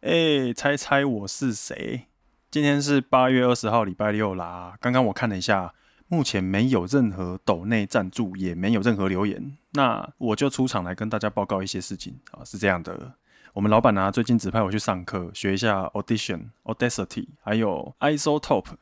哎，猜猜我是谁？今天是八月二十号，礼拜六啦。刚刚我看了一下，目前没有任何抖内赞助，也没有任何留言。那我就出场来跟大家报告一些事情啊。是这样的，我们老板呢、最近指派我去上课，学一下 Audition、Audacity，还有 Isotope。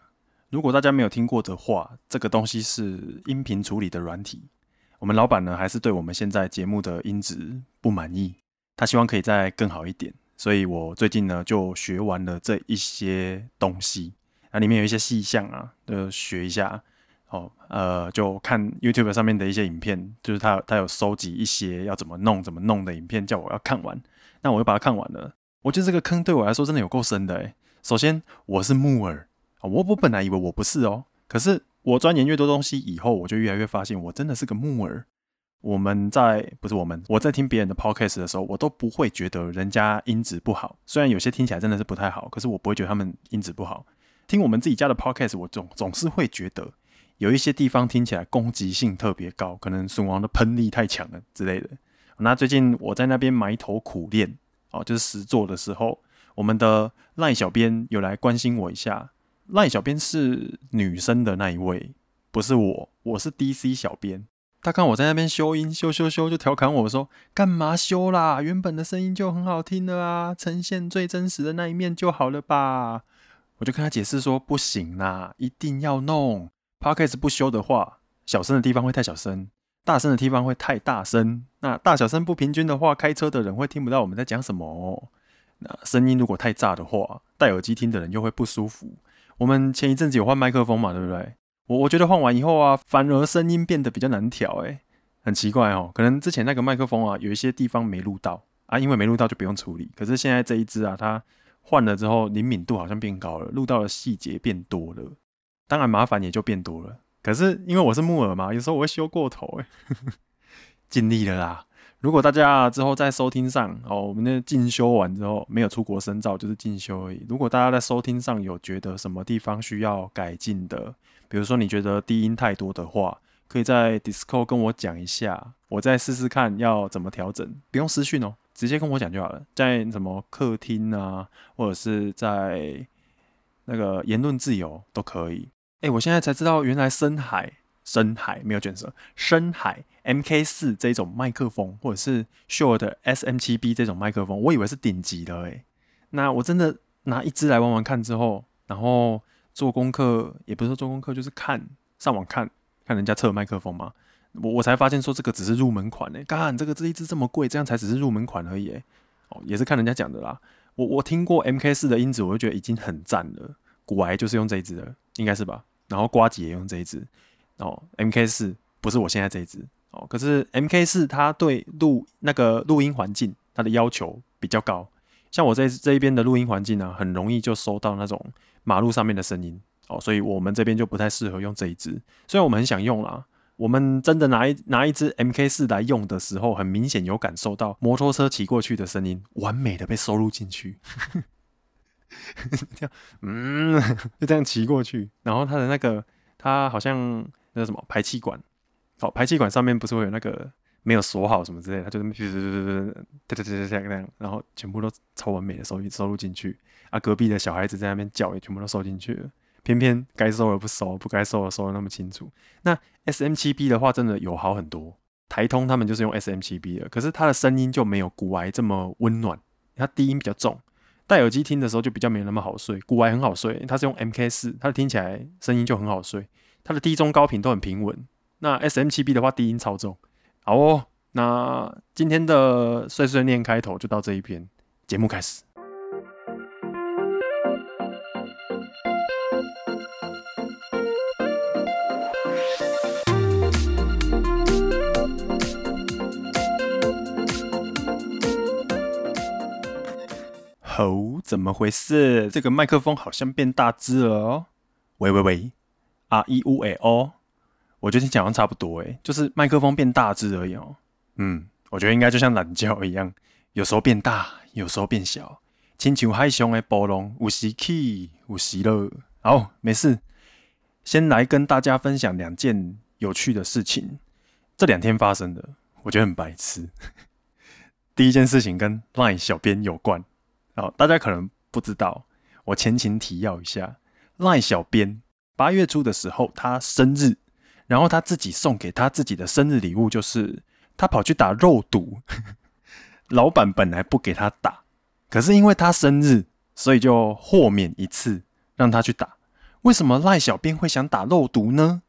如果大家没有听过的话，这个东西是音频处理的软体。我们老板呢还是对我们现在节目的音质不满意，他希望可以再更好一点。所以我最近呢就学完了这一些东西，那里面有一些细项啊，就学一下。哦，呃，就看 YouTube 上面的一些影片，就是他他有收集一些要怎么弄怎么弄的影片，叫我要看完。那我就把它看完了。我觉得这个坑对我来说真的有够深的诶。首先我是木耳，我我本来以为我不是哦，可是我钻研越多东西以后，我就越来越发现我真的是个木耳。我们在不是我们，我在听别人的 podcast 的时候，我都不会觉得人家音质不好。虽然有些听起来真的是不太好，可是我不会觉得他们音质不好。听我们自己家的 podcast，我总总是会觉得有一些地方听起来攻击性特别高，可能孙王的喷力太强了之类的。那最近我在那边埋头苦练哦，就是实作的时候，我们的赖小编有来关心我一下。赖小编是女生的那一位，不是我，我是 DC 小编。他看我在那边修音，修修修，就调侃我说：“干嘛修啦？原本的声音就很好听的啊，呈现最真实的那一面就好了吧？”我就跟他解释说：“不行啦，一定要弄。Podcast 不修的话，小声的地方会太小声，大声的地方会太大声。那大小声不平均的话，开车的人会听不到我们在讲什么。那声音如果太炸的话，戴耳机听的人又会不舒服。我们前一阵子有换麦克风嘛，对不对？”我我觉得换完以后啊，反而声音变得比较难调，诶，很奇怪哦。可能之前那个麦克风啊，有一些地方没录到啊，因为没录到就不用处理。可是现在这一支啊，它换了之后，灵敏度好像变高了，录到的细节变多了，当然麻烦也就变多了。可是因为我是木耳嘛，有时候我会修过头，诶，尽力了啦。如果大家之后在收听上哦，我们那进修完之后没有出国深造，就是进修而已。如果大家在收听上有觉得什么地方需要改进的，比如说你觉得低音太多的话，可以在 Discord 跟我讲一下，我再试试看要怎么调整。不用私讯哦，直接跟我讲就好了。在什么客厅啊，或者是在那个言论自由都可以。哎，我现在才知道原来深海。深海没有卷舌，深海 MK 四这种麦克风，或者是 Shure 的 SM 七 B 这种麦克风，我以为是顶级的诶。那我真的拿一支来玩玩看之后，然后做功课，也不是说做功课，就是看上网看看人家测麦克风嘛。我我才发现说这个只是入门款诶。干这个这一支这么贵，这样才只是入门款而已。哦，也是看人家讲的啦。我我听过 MK 四的音质，我就觉得已经很赞了。古癌就是用这一支的，应该是吧？然后瓜吉也用这一支。哦，MK 四不是我现在这一支哦，可是 MK 四它对录那个录音环境它的要求比较高，像我这这一边的录音环境呢，很容易就收到那种马路上面的声音哦，所以我们这边就不太适合用这一支。虽然我们很想用啦，我们真的拿一拿一支 MK 四来用的时候，很明显有感受到摩托车骑过去的声音，完美的被收录进去，这样，嗯，就这样骑过去，然后它的那个它好像。那个什么排气管，好，排气管上面不是会有那个没有锁好什么之类的，他就是哔哔哔哔哔，哒哒哒哒哒那样，然后全部都超完美的收收录进去。啊，隔壁的小孩子在那边叫，也全部都收进去了。偏偏该收的不收，不该收的收的那么清楚。那 S M 七 B 的话，真的有好很多。台通他们就是用 S M 七 B 的，可是它的声音就没有古埃这么温暖，它低音比较重，戴耳机听的时候就比较没那么好睡。古埃很好睡，它是用 M K 四，它的听起来声音就很好睡，它的低中高频都很平稳。那 S M 七 B 的话，低音超重，好哦，那今天的碎碎念开头就到这一篇，节目开始。吼，怎么回事？这个麦克风好像变大只了哦。喂喂喂。啊，E U A O，我觉得听起来好像差不多诶，就是麦克风变大只而已哦。嗯，我觉得应该就像懒觉一样，有时候变大，有时候变小。亲像海上的波浪，有时起，有时落。好，没事。先来跟大家分享两件有趣的事情，这两天发生的，我觉得很白痴。第一件事情跟赖小编有关，哦，大家可能不知道，我前情提要一下，赖小编八月初的时候他生日，然后他自己送给他自己的生日礼物就是他跑去打肉毒，老板本来不给他打，可是因为他生日，所以就豁免一次让他去打。为什么赖小编会想打肉毒呢？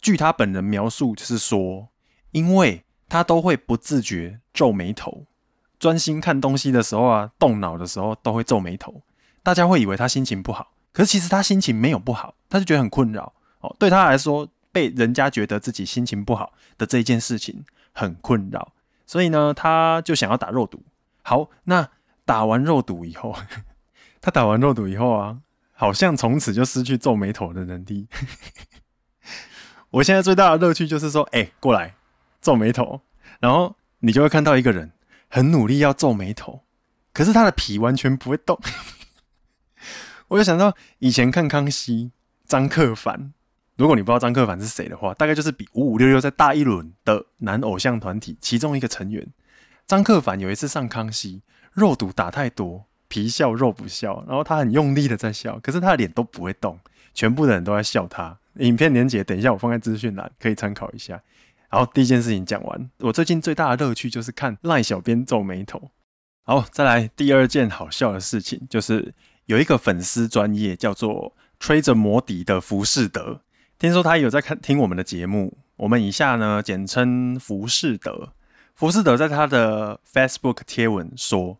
据他本人描述，就是说，因为他都会不自觉皱眉头。专心看东西的时候啊，动脑的时候都会皱眉头，大家会以为他心情不好，可是其实他心情没有不好，他就觉得很困扰哦。对他来说，被人家觉得自己心情不好的这件事情很困扰，所以呢，他就想要打肉毒。好，那打完肉毒以后，他打完肉毒以后啊，好像从此就失去皱眉头的能力。我现在最大的乐趣就是说，哎，过来皱眉头，然后你就会看到一个人。很努力要皱眉头，可是他的皮完全不会动。我就想到以前看康熙，张克帆。如果你不知道张克凡是谁的话，大概就是比五五六六再大一轮的男偶像团体其中一个成员。张克凡有一次上康熙，肉毒打太多，皮笑肉不笑，然后他很用力的在笑，可是他的脸都不会动，全部的人都在笑他。影片连结等一下我放在资讯栏，可以参考一下。好，第一件事情讲完。我最近最大的乐趣就是看赖小编皱眉头。好，再来第二件好笑的事情，就是有一个粉丝专业叫做吹着魔笛的浮士德，听说他有在看听我们的节目。我们以下呢简称浮士德。浮士德在他的 Facebook 贴文说，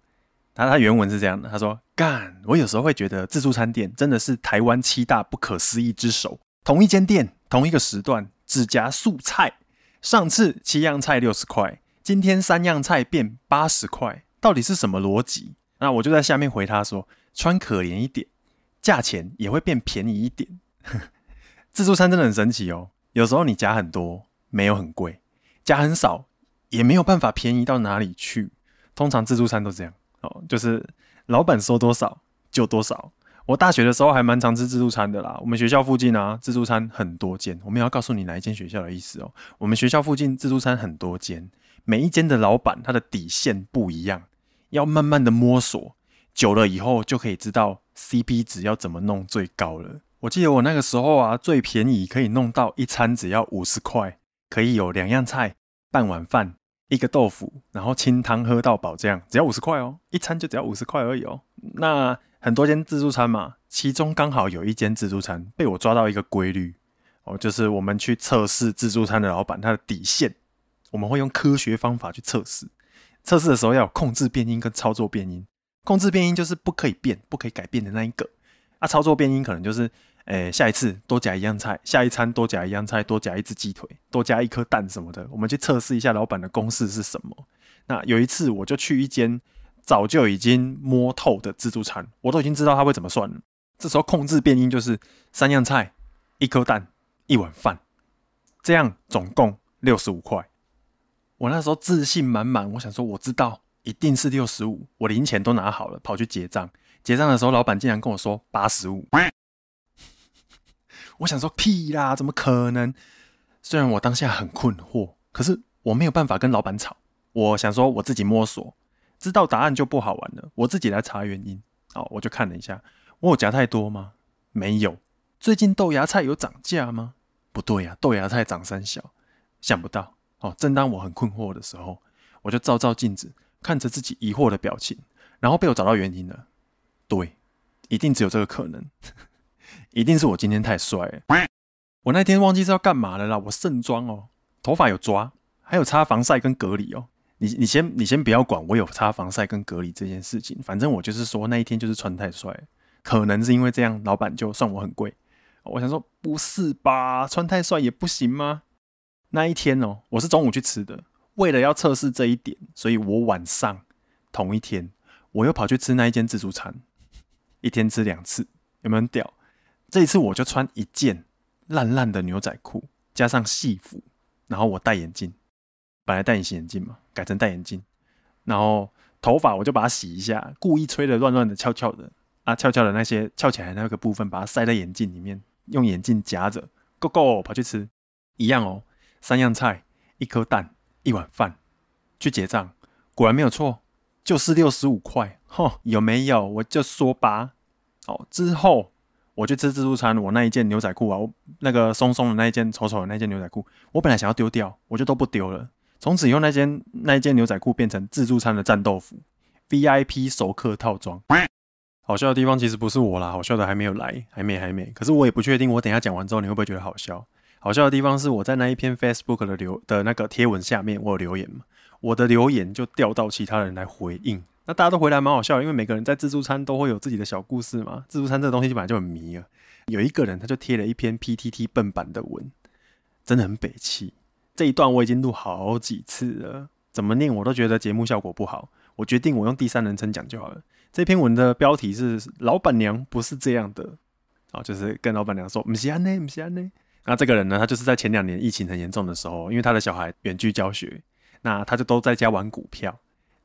他他原文是这样的，他说：“干，我有时候会觉得自助餐店真的是台湾七大不可思议之首。同一间店，同一个时段，只夹素菜。”上次七样菜六十块，今天三样菜变八十块，到底是什么逻辑？那我就在下面回他说：穿可怜一点，价钱也会变便宜一点。自助餐真的很神奇哦，有时候你夹很多，没有很贵；夹很少，也没有办法便宜到哪里去。通常自助餐都这样哦，就是老板说多少就多少。我大学的时候还蛮常吃自助餐的啦。我们学校附近啊，自助餐很多间。我们要告诉你哪一间学校的意思哦。我们学校附近自助餐很多间，每一间的老板他的底线不一样，要慢慢的摸索，久了以后就可以知道 CP 值要怎么弄最高了。我记得我那个时候啊，最便宜可以弄到一餐只要五十块，可以有两样菜、半碗饭、一个豆腐，然后清汤喝到饱，这样只要五十块哦，一餐就只要五十块而已哦。那很多间自助餐嘛，其中刚好有一间自助餐被我抓到一个规律哦，就是我们去测试自助餐的老板他的底线，我们会用科学方法去测试。测试的时候要有控制变因跟操作变因，控制变因就是不可以变、不可以改变的那一个，啊，操作变因可能就是，诶、下一次多夹一样菜，下一餐多夹一样菜，多夹一只鸡腿，多加一颗蛋什么的，我们去测试一下老板的公式是什么。那有一次我就去一间。早就已经摸透的自助餐，我都已经知道他会怎么算了。这时候控制变因就是三样菜、一颗蛋、一碗饭，这样总共六十五块。我那时候自信满满，我想说我知道一定是六十五，我零钱都拿好了，跑去结账。结账的时候，老板竟然跟我说八十五。我想说屁啦，怎么可能？虽然我当下很困惑，可是我没有办法跟老板吵。我想说我自己摸索。知道答案就不好玩了，我自己来查原因。哦，我就看了一下，我有夹太多吗？没有。最近豆芽菜有涨价吗？不对呀，豆芽菜涨三小，想不到。哦，正当我很困惑的时候，我就照照镜子，看着自己疑惑的表情，然后被我找到原因了。对，一定只有这个可能，一定是我今天太帅了。我那天忘记是要干嘛了啦，我盛装哦，头发有抓，还有擦防晒跟隔离哦。你你先你先不要管我有擦防晒跟隔离这件事情，反正我就是说那一天就是穿太帅，可能是因为这样，老板就算我很贵。我想说不是吧，穿太帅也不行吗？那一天哦，我是中午去吃的，为了要测试这一点，所以我晚上同一天我又跑去吃那一间自助餐，一天吃两次，有没有很屌？这一次我就穿一件烂烂的牛仔裤，加上戏服，然后我戴眼镜。本来戴隐形眼镜嘛，改成戴眼镜，然后头发我就把它洗一下，故意吹得乱乱的、翘翘的啊，翘翘的那些翘起来那个部分，把它塞在眼镜里面，用眼镜夹着，Go Go 跑去吃，一样哦，三样菜，一颗蛋，一碗饭，去结账，果然没有错，就是六十五块，吼，有没有？我就说吧。哦，之后我去吃自助餐，我那一件牛仔裤啊，我那个松松的那一件，丑丑的那件牛仔裤，我本来想要丢掉，我就都不丢了。从此以后，那件那一件牛仔裤变成自助餐的战斗服，VIP 熟客套装。好笑的地方其实不是我啦，好笑的还没有来，还没还没。可是我也不确定，我等下讲完之后你会不会觉得好笑？好笑的地方是我在那一篇 Facebook 的留的那个贴文下面，我有留言嘛，我的留言就调到其他人来回应。那大家都回来蛮好笑，因为每个人在自助餐都会有自己的小故事嘛。自助餐这个东西本来就很迷啊。有一个人他就贴了一篇 PTT 笨版的文，真的很北气。这一段我已经录好几次了，怎么念我都觉得节目效果不好。我决定我用第三人称讲就好了。这篇文的标题是“老板娘不是这样的”，啊，就是跟老板娘说“不是安呢，不是安呢”。那这个人呢，他就是在前两年疫情很严重的时候，因为他的小孩远距教学，那他就都在家玩股票，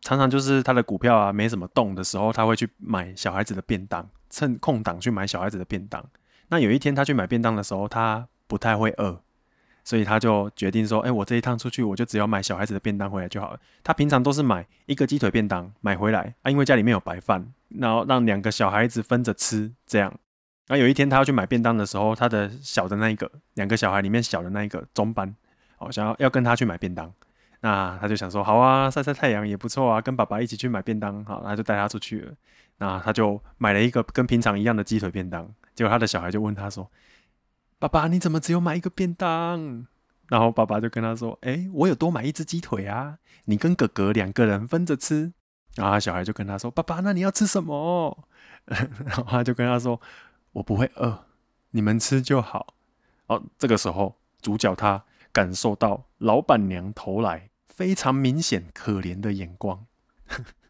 常常就是他的股票啊没什么动的时候，他会去买小孩子的便当，趁空档去买小孩子的便当。那有一天他去买便当的时候，他不太会饿。所以他就决定说：“哎、我这一趟出去，我就只要买小孩子的便当回来就好了。他平常都是买一个鸡腿便当买回来啊，因为家里面有白饭，然后让两个小孩子分着吃，这样。然后有一天他要去买便当的时候，他的小的那一个，两个小孩里面小的那一个中班，哦，想要要跟他去买便当，那他就想说：好啊，晒晒太阳也不错啊，跟爸爸一起去买便当，好，他就带他出去了。那他就买了一个跟平常一样的鸡腿便当，结果他的小孩就问他说。”爸爸，你怎么只有买一个便当？然后爸爸就跟他说：“哎，我有多买一只鸡腿啊，你跟哥哥两个人分着吃。”然后他小孩就跟他说：“爸爸，那你要吃什么？” 然后他就跟他说：“我不会饿，你们吃就好。”哦，这个时候主角他感受到老板娘投来非常明显可怜的眼光，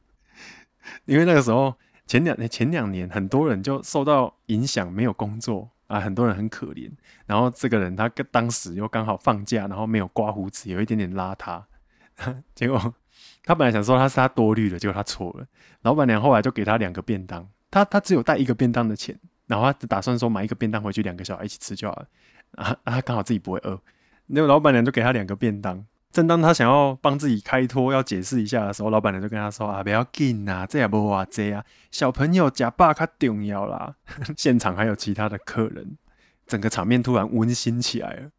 因为那个时候前两年前两年很多人就受到影响，没有工作。啊，很多人很可怜。然后这个人他当时又刚好放假，然后没有刮胡子，有一点点邋遢。结果 他本来想说他是他多虑了，结果他错了。老板娘后来就给他两个便当，他他只有带一个便当的钱，然后他只打算说买一个便当回去，两个小孩一起吃就好了。啊，他刚好自己不会饿，那个老板娘就给他两个便当。正当他想要帮自己开脱，要解释一下的时候，老板娘就跟他说：“啊，不要紧呐，这也不话这啊，小朋友吃饱较重要啦。”现场还有其他的客人，整个场面突然温馨起来了。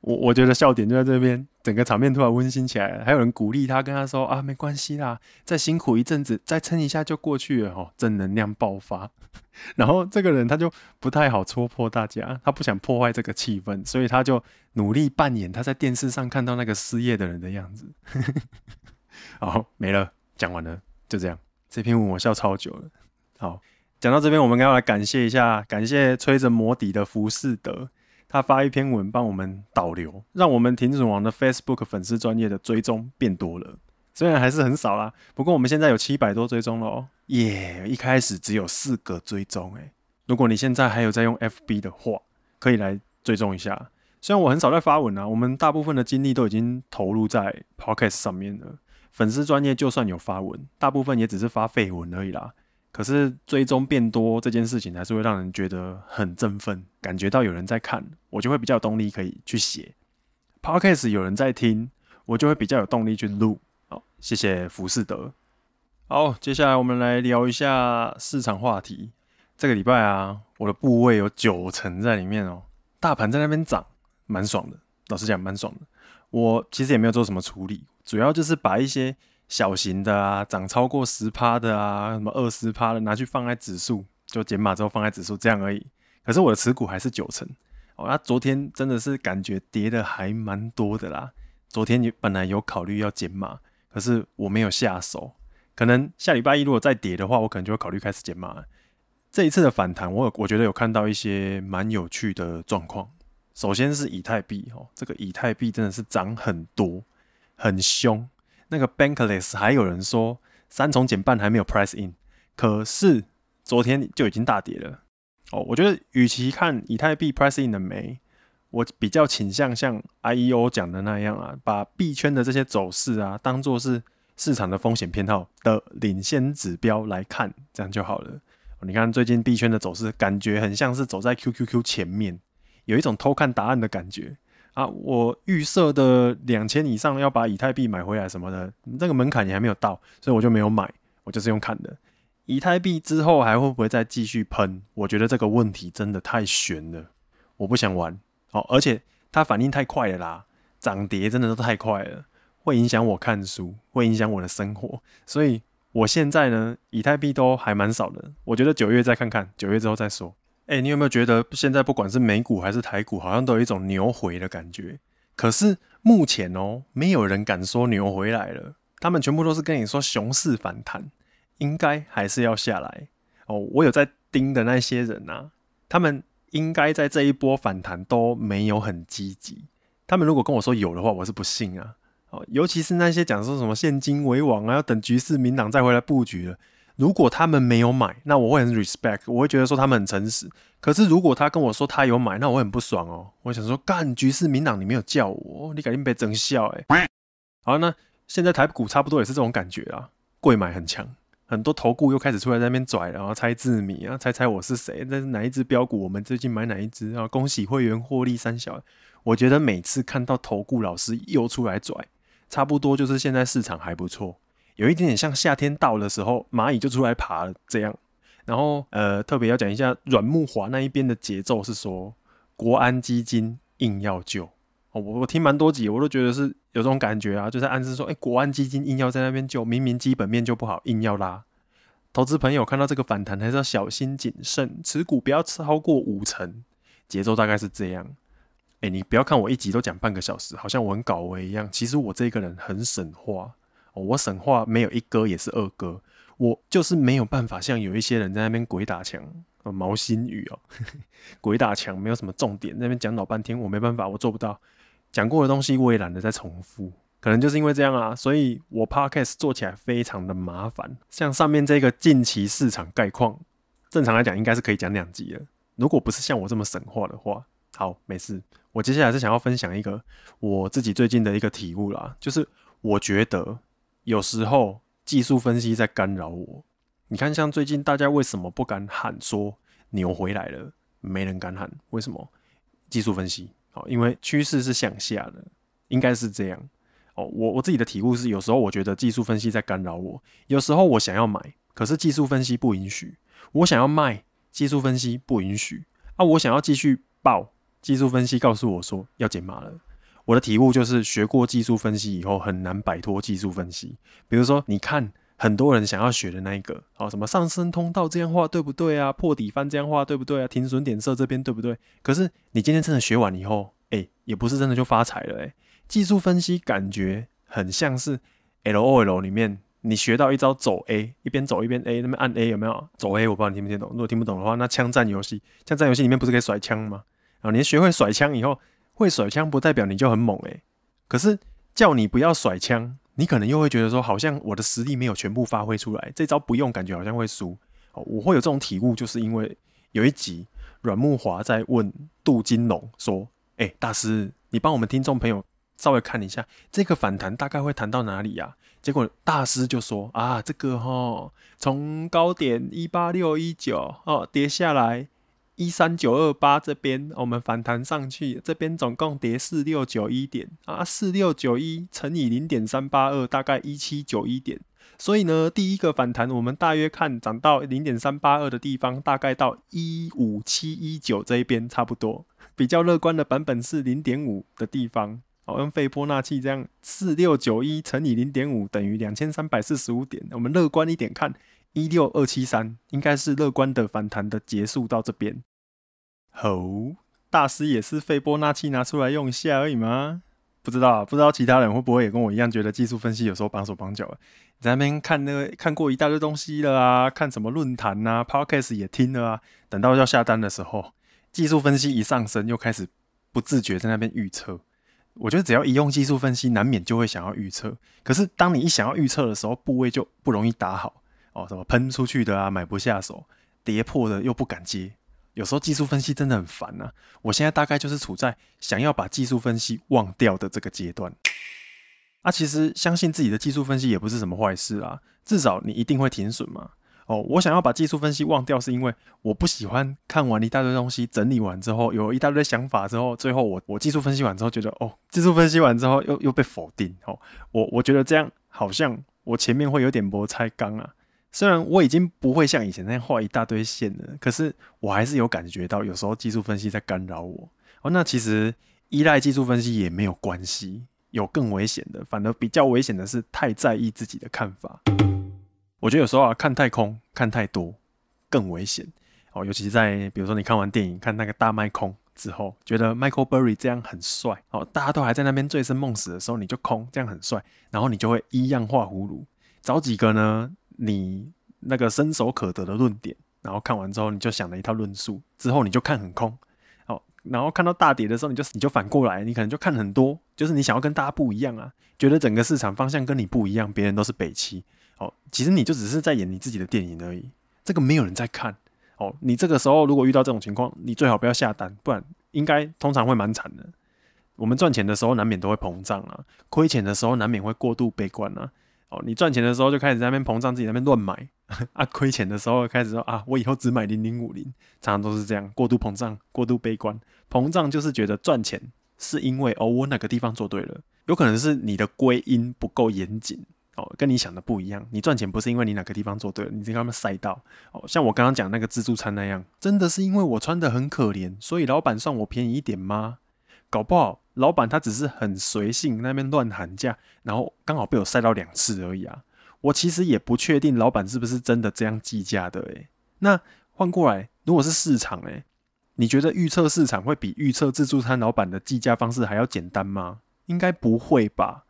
我我觉得笑点就在这边，整个场面突然温馨起来了，还有人鼓励他，跟他说啊，没关系啦，再辛苦一阵子，再撑一下就过去了哦，正能量爆发。然后这个人他就不太好戳破大家，他不想破坏这个气氛，所以他就努力扮演他在电视上看到那个失业的人的样子。好，没了，讲完了，就这样。这篇文我笑超久了。好，讲到这边，我们要来感谢一下，感谢吹着魔笛的浮士德。他发一篇文帮我们导流，让我们停止王的 Facebook 粉丝专业的追踪变多了，虽然还是很少啦，不过我们现在有七百多追踪了哦，耶！一开始只有四个追踪诶，如果你现在还有在用 FB 的话，可以来追踪一下。虽然我很少在发文啊，我们大部分的精力都已经投入在 Podcast 上面了，粉丝专业就算有发文，大部分也只是发废文而已啦。可是追踪变多这件事情还是会让人觉得很振奋，感觉到有人在看，我就会比较有动力可以去写。Podcast 有人在听，我就会比较有动力去录。好，谢谢浮士德。好，接下来我们来聊一下市场话题。这个礼拜啊，我的部位有九成在里面哦，大盘在那边涨，蛮爽的。老实讲，蛮爽的。我其实也没有做什么处理，主要就是把一些。小型的啊，涨超过十趴的啊，什么二十趴的，拿去放在指数，就减码之后放在指数这样而已。可是我的持股还是九成哦。那昨天真的是感觉跌的还蛮多的啦。昨天你本来有考虑要减码，可是我没有下手。可能下礼拜一如果再跌的话，我可能就会考虑开始减码。这一次的反弹，我有我觉得有看到一些蛮有趣的状况。首先是以太币哦，这个以太币真的是涨很多，很凶。那个 Bankless 还有人说三重减半还没有 price in，可是昨天就已经大跌了哦。我觉得与其看以太币 price in 了没，我比较倾向像 IEO 讲的那样啊，把币圈的这些走势啊当做是市场的风险偏好的领先指标来看，这样就好了。你看最近币圈的走势，感觉很像是走在 QQQ 前面，有一种偷看答案的感觉。啊，我预设的两千以上要把以太币买回来什么的，这个门槛也还没有到，所以我就没有买，我就是用看的。以太币之后还会不会再继续喷？我觉得这个问题真的太悬了，我不想玩。哦，而且它反应太快了啦，涨跌真的都太快了，会影响我看书，会影响我的生活，所以我现在呢，以太币都还蛮少的。我觉得九月再看看，九月之后再说。哎、你有没有觉得现在不管是美股还是台股，好像都有一种牛回的感觉？可是目前哦，没有人敢说牛回来了，他们全部都是跟你说熊市反弹，应该还是要下来哦。我有在盯的那些人啊，他们应该在这一波反弹都没有很积极。他们如果跟我说有的话，我是不信啊。哦，尤其是那些讲说什么现金为王啊，要等局势明朗再回来布局了。如果他们没有买，那我会很 respect，我会觉得说他们很诚实。可是如果他跟我说他有买，那我很不爽哦。我想说，干局势明朗，你没有叫我，你赶紧别整笑哎。好，那现在台股差不多也是这种感觉啊，贵买很强，很多投顾又开始出来在那边拽，然后猜字谜啊，猜猜我是谁，那是哪一只标股，我们最近买哪一只啊？恭喜会员获利三小。我觉得每次看到投顾老师又出来拽，差不多就是现在市场还不错。有一点点像夏天到的时候，蚂蚁就出来爬了这样。然后，呃，特别要讲一下阮木华那一边的节奏是说，国安基金硬要救。哦，我我听蛮多集，我都觉得是有这种感觉啊，就在暗示说，哎，国安基金硬要在那边救，明明基本面就不好，硬要拉。投资朋友看到这个反弹，还是要小心谨慎，持股不要超过五成。节奏大概是这样。哎，你不要看我一集都讲半个小时，好像我很搞维一样。其实我这个人很省话。我省话没有一哥也是二哥，我就是没有办法像有一些人在那边鬼打墙，毛新宇哦，鬼打墙没有什么重点，那边讲老半天，我没办法，我做不到。讲过的东西我也懒得再重复，可能就是因为这样啊，所以我 podcast 做起来非常的麻烦。像上面这个近期市场概况，正常来讲应该是可以讲两集了。如果不是像我这么省话的话，好，没事。我接下来是想要分享一个我自己最近的一个体悟啦，就是我觉得。有时候技术分析在干扰我。你看，像最近大家为什么不敢喊说牛回来了？没人敢喊，为什么？技术分析，哦，因为趋势是向下的，应该是这样。哦，我我自己的体悟是，有时候我觉得技术分析在干扰我。有时候我想要买，可是技术分析不允许；我想要卖，技术分析不允许。啊，我想要继续爆，技术分析告诉我说要减码了。我的体悟就是，学过技术分析以后很难摆脱技术分析。比如说，你看很多人想要学的那一个，哦，什么上升通道这样画对不对啊？破底翻这样画对不对啊？停损点设这边对不对？可是你今天真的学完以后，哎，也不是真的就发财了，哎。技术分析感觉很像是 LOL 里面，你学到一招走 A，一边走一边 A，那边按 A 有没有？走 A，我不知道你听不听懂。如果听不懂的话，那枪战游戏，枪战游戏里面不是可以甩枪吗？然后你学会甩枪以后。会甩枪不代表你就很猛诶、可是叫你不要甩枪，你可能又会觉得说，好像我的实力没有全部发挥出来，这招不用，感觉好像会输。哦，我会有这种体悟，就是因为有一集阮木华在问杜金龙说：“哎，大师，你帮我们听众朋友稍微看一下，这个反弹大概会弹到哪里呀？”结果大师就说：“啊，这个哈，从高点一八六一九哦跌下来。”一三九二八这边，我们反弹上去，这边总共跌四六九一点啊，四六九一乘以零点三八二，大概一七九一点。所以呢，第一个反弹，我们大约看涨到零点三八二的地方，大概到一五七一九这一边差不多。比较乐观的版本是零点五的地方，哦，用费波那契这样，四六九一乘以零点五等于两千三百四十五点。我们乐观一点看。一六二七三应该是乐观的反弹的结束到这边。吼，大师也是斐波那契拿出来用一下而已吗？不知道，不知道其他人会不会也跟我一样觉得技术分析有时候绑手绑脚的。在那边看那个看过一大堆东西了啊，看什么论坛啊，Podcast 也听了啊。等到要下单的时候，技术分析一上升，又开始不自觉在那边预测。我觉得只要一用技术分析，难免就会想要预测。可是当你一想要预测的时候，部位就不容易打好。哦，什么喷出去的啊，买不下手，跌破的又不敢接，有时候技术分析真的很烦啊。我现在大概就是处在想要把技术分析忘掉的这个阶段。啊，其实相信自己的技术分析也不是什么坏事啊，至少你一定会停损嘛。哦，我想要把技术分析忘掉，是因为我不喜欢看完一大堆东西，整理完之后有一大堆想法之后，最后我我技术分析完之后觉得哦，技术分析完之后又又被否定哦，我我觉得这样好像我前面会有点没菜刚啊。虽然我已经不会像以前那样画一大堆线了，可是我还是有感觉到有时候技术分析在干扰我哦。那其实依赖技术分析也没有关系，有更危险的，反而比较危险的是太在意自己的看法。我觉得有时候啊，看太空看太多更危险哦，尤其是在比如说你看完电影看那个大卖空之后，觉得 Michael Burry 这样很帅哦，大家都还在那边醉生梦死的时候，你就空这样很帅，然后你就会依样画葫芦，找几个呢你那个伸手可得的论点，然后看完之后你就想了一套论述，之后你就看很空哦，然后看到大跌的时候，你就你就反过来，你可能就看很多，就是你想要跟大家不一样啊，觉得整个市场方向跟你不一样，别人都是北七。哦，其实你就只是在演你自己的电影而已，这个没有人在看。哦，你这个时候如果遇到这种情况，你最好不要下单，不然应该通常会蛮惨的。我们赚钱的时候难免都会膨胀啊，亏钱的时候难免会过度悲观啊。哦，你赚钱的时候就开始在那边膨胀，自己在那边乱买 啊，亏钱的时候开始说啊，我以后只买零零五零，常常都是这样，过度膨胀，过度悲观。膨胀就是觉得赚钱是因为哦，我哪个地方做对了，有可能是你的归因不够严谨。哦，跟你想的不一样。你赚钱不是因为你哪个地方做对了，你跟他们赛道。哦，像我刚刚讲那个自助餐那样，真的是因为我穿的很可怜，所以老板算我便宜一点吗？搞不好老板他只是很随性，那边乱喊价，然后刚好被我赛到两次而已啊。我其实也不确定老板是不是真的这样计价的。诶，那换过来，如果是市场，诶，你觉得预测市场会比预测自助餐老板的计价方式还要简单吗？应该不会吧。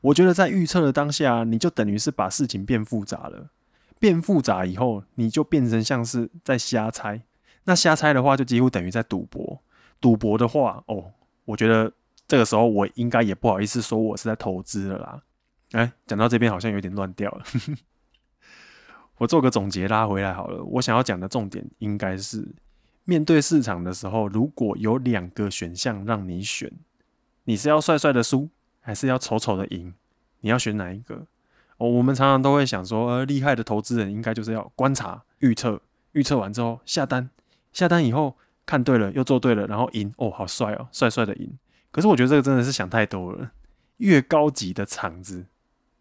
我觉得在预测的当下，你就等于是把事情变复杂了。变复杂以后，你就变成像是在瞎猜。那瞎猜的话，就几乎等于在赌博。赌博的话，哦，我觉得这个时候我应该也不好意思说我是在投资了啦。哎，讲到这边好像有点乱掉了。我做个总结拉回来好了。我想要讲的重点应该是，面对市场的时候，如果有两个选项让你选，你是要帅帅的输，还是要丑丑的赢，你要选哪一个？哦，我们常常都会想说，呃，厉害的投资人应该就是要观察、预测，预测完之后下单，下单以后看对了又做对了，然后赢，哦，好帅哦，帅帅的赢。可是我觉得这个真的是想太多了，越高级的场子，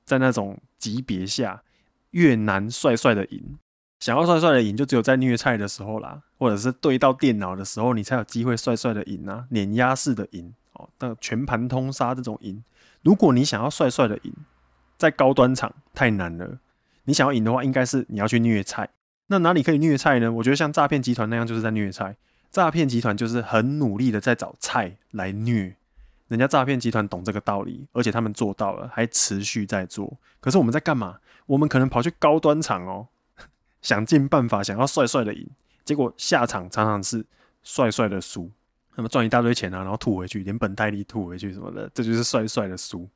在那种级别下越难帅帅的赢。想要帅帅的赢，就只有在虐菜的时候啦，或者是对到电脑的时候，你才有机会帅帅的赢啊，碾压式的赢。哦，那全盘通杀这种赢，如果你想要帅帅的赢，在高端场太难了。你想要赢的话，应该是你要去虐菜。那哪里可以虐菜呢？我觉得像诈骗集团那样，就是在虐菜。诈骗集团就是很努力的在找菜来虐。人家诈骗集团懂这个道理，而且他们做到了，还持续在做。可是我们在干嘛？我们可能跑去高端场哦，想尽办法想要帅帅的赢，结果下场常常是帅帅的输。那么赚一大堆钱啊，然后吐回去，连本带利吐回去什么的，这就是帅帅的输。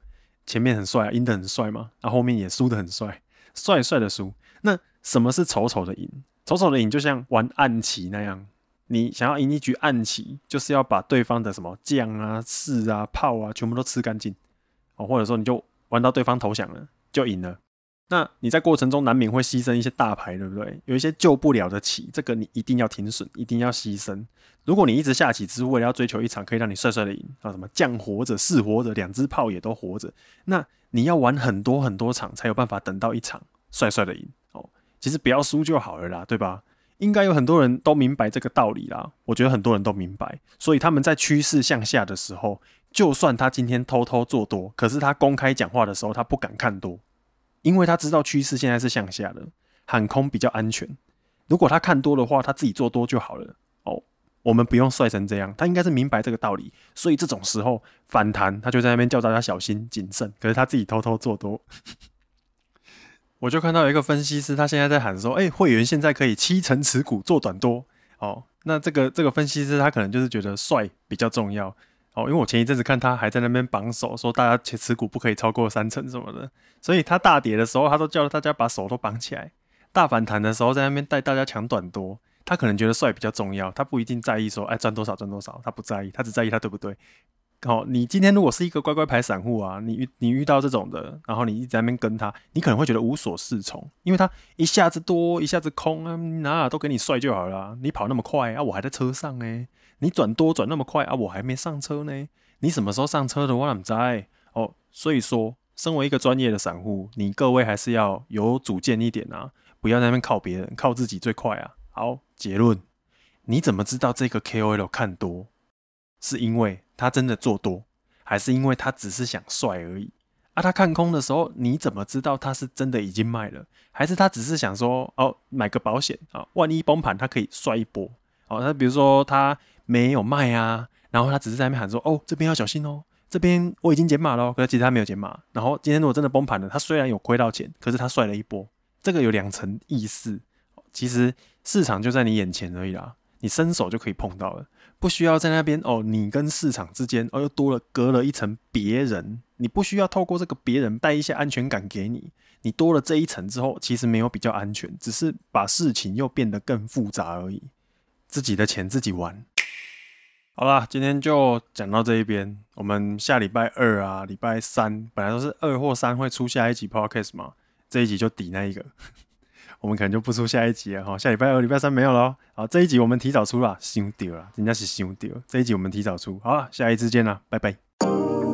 前面很帅啊，赢得很帅嘛，然后后面也输得很帅，帅帅的输。那什么是丑丑的赢？丑丑的赢就像玩暗棋那样，你想要赢一局暗棋，就是要把对方的什么将啊、士啊、炮啊全部都吃干净哦，或者说你就玩到对方投降了，就赢了。那你在过程中难免会牺牲一些大牌，对不对？有一些救不了的棋，这个你一定要停损，一定要牺牲。如果你一直下棋只是为了要追求一场可以让你帅帅的赢啊，什么将活着，士活着，两只炮也都活着，那你要玩很多很多场才有办法等到一场帅帅的赢哦。其实不要输就好了啦，对吧？应该有很多人都明白这个道理啦。我觉得很多人都明白，所以他们在趋势向下的时候，就算他今天偷偷做多，可是他公开讲话的时候，他不敢看多。因为他知道趋势现在是向下的，喊空比较安全。如果他看多的话，他自己做多就好了。哦，我们不用帅成这样，他应该是明白这个道理。所以这种时候反弹，他就在那边叫大家小心谨慎。可是他自己偷偷做多。我就看到一个分析师，他现在在喊说：“哎，会员现在可以七成持股做短多。”哦，那这个这个分析师他可能就是觉得帅比较重要。哦，因为我前一阵子看他还在那边绑手，说大家持持股不可以超过三成什么的，所以他大跌的时候，他都叫大家把手都绑起来；大反弹的时候，在那边带大家抢短多。他可能觉得帅比较重要，他不一定在意说，哎，赚多少赚多少，他不在意，他只在意他对不对。哦，你今天如果是一个乖乖牌散户啊，你遇你遇到这种的，然后你一直在那边跟他，你可能会觉得无所适从，因为他一下子多，一下子空啊，哪、都给你帅就好了、你跑那么快啊，我还在车上呢。你转多转那么快啊，我还没上车呢。你什么时候上车的？我怎么知？哦，所以说，身为一个专业的散户，你各位还是要有主见一点啊，不要在那边靠别人，靠自己最快啊。好，结论，你怎么知道这个 KOL 看多？是因为他真的做多，还是因为他只是想帅而已？啊，他看空的时候，你怎么知道他是真的已经卖了，还是他只是想说哦，买个保险啊，万一崩盘他可以帅一波？哦，那比如说他没有卖啊，然后他只是在那边喊说哦，这边要小心哦，这边我已经减码了，可是其实他没有减码。然后今天如果真的崩盘了，他虽然有亏到钱，可是他帅了一波，这个有两层意思。其实市场就在你眼前而已啦，你伸手就可以碰到了。不需要在那边哦，你跟市场之间哦又多了隔了一层别人，你不需要透过这个别人带一些安全感给你，你多了这一层之后，其实没有比较安全，只是把事情又变得更复杂而已。自己的钱自己玩。好啦，今天就讲到这一边，我们下礼拜二啊，礼拜三本来都是二或三会出下一集 podcast 嘛，这一集就抵那一个。我们可能就不出下一集了哈，下礼拜二、礼拜三没有了。好，这一集我们提早出了，丢掉了，人家是丢掉。这一集我们提早出，好了，下一次见了，拜拜。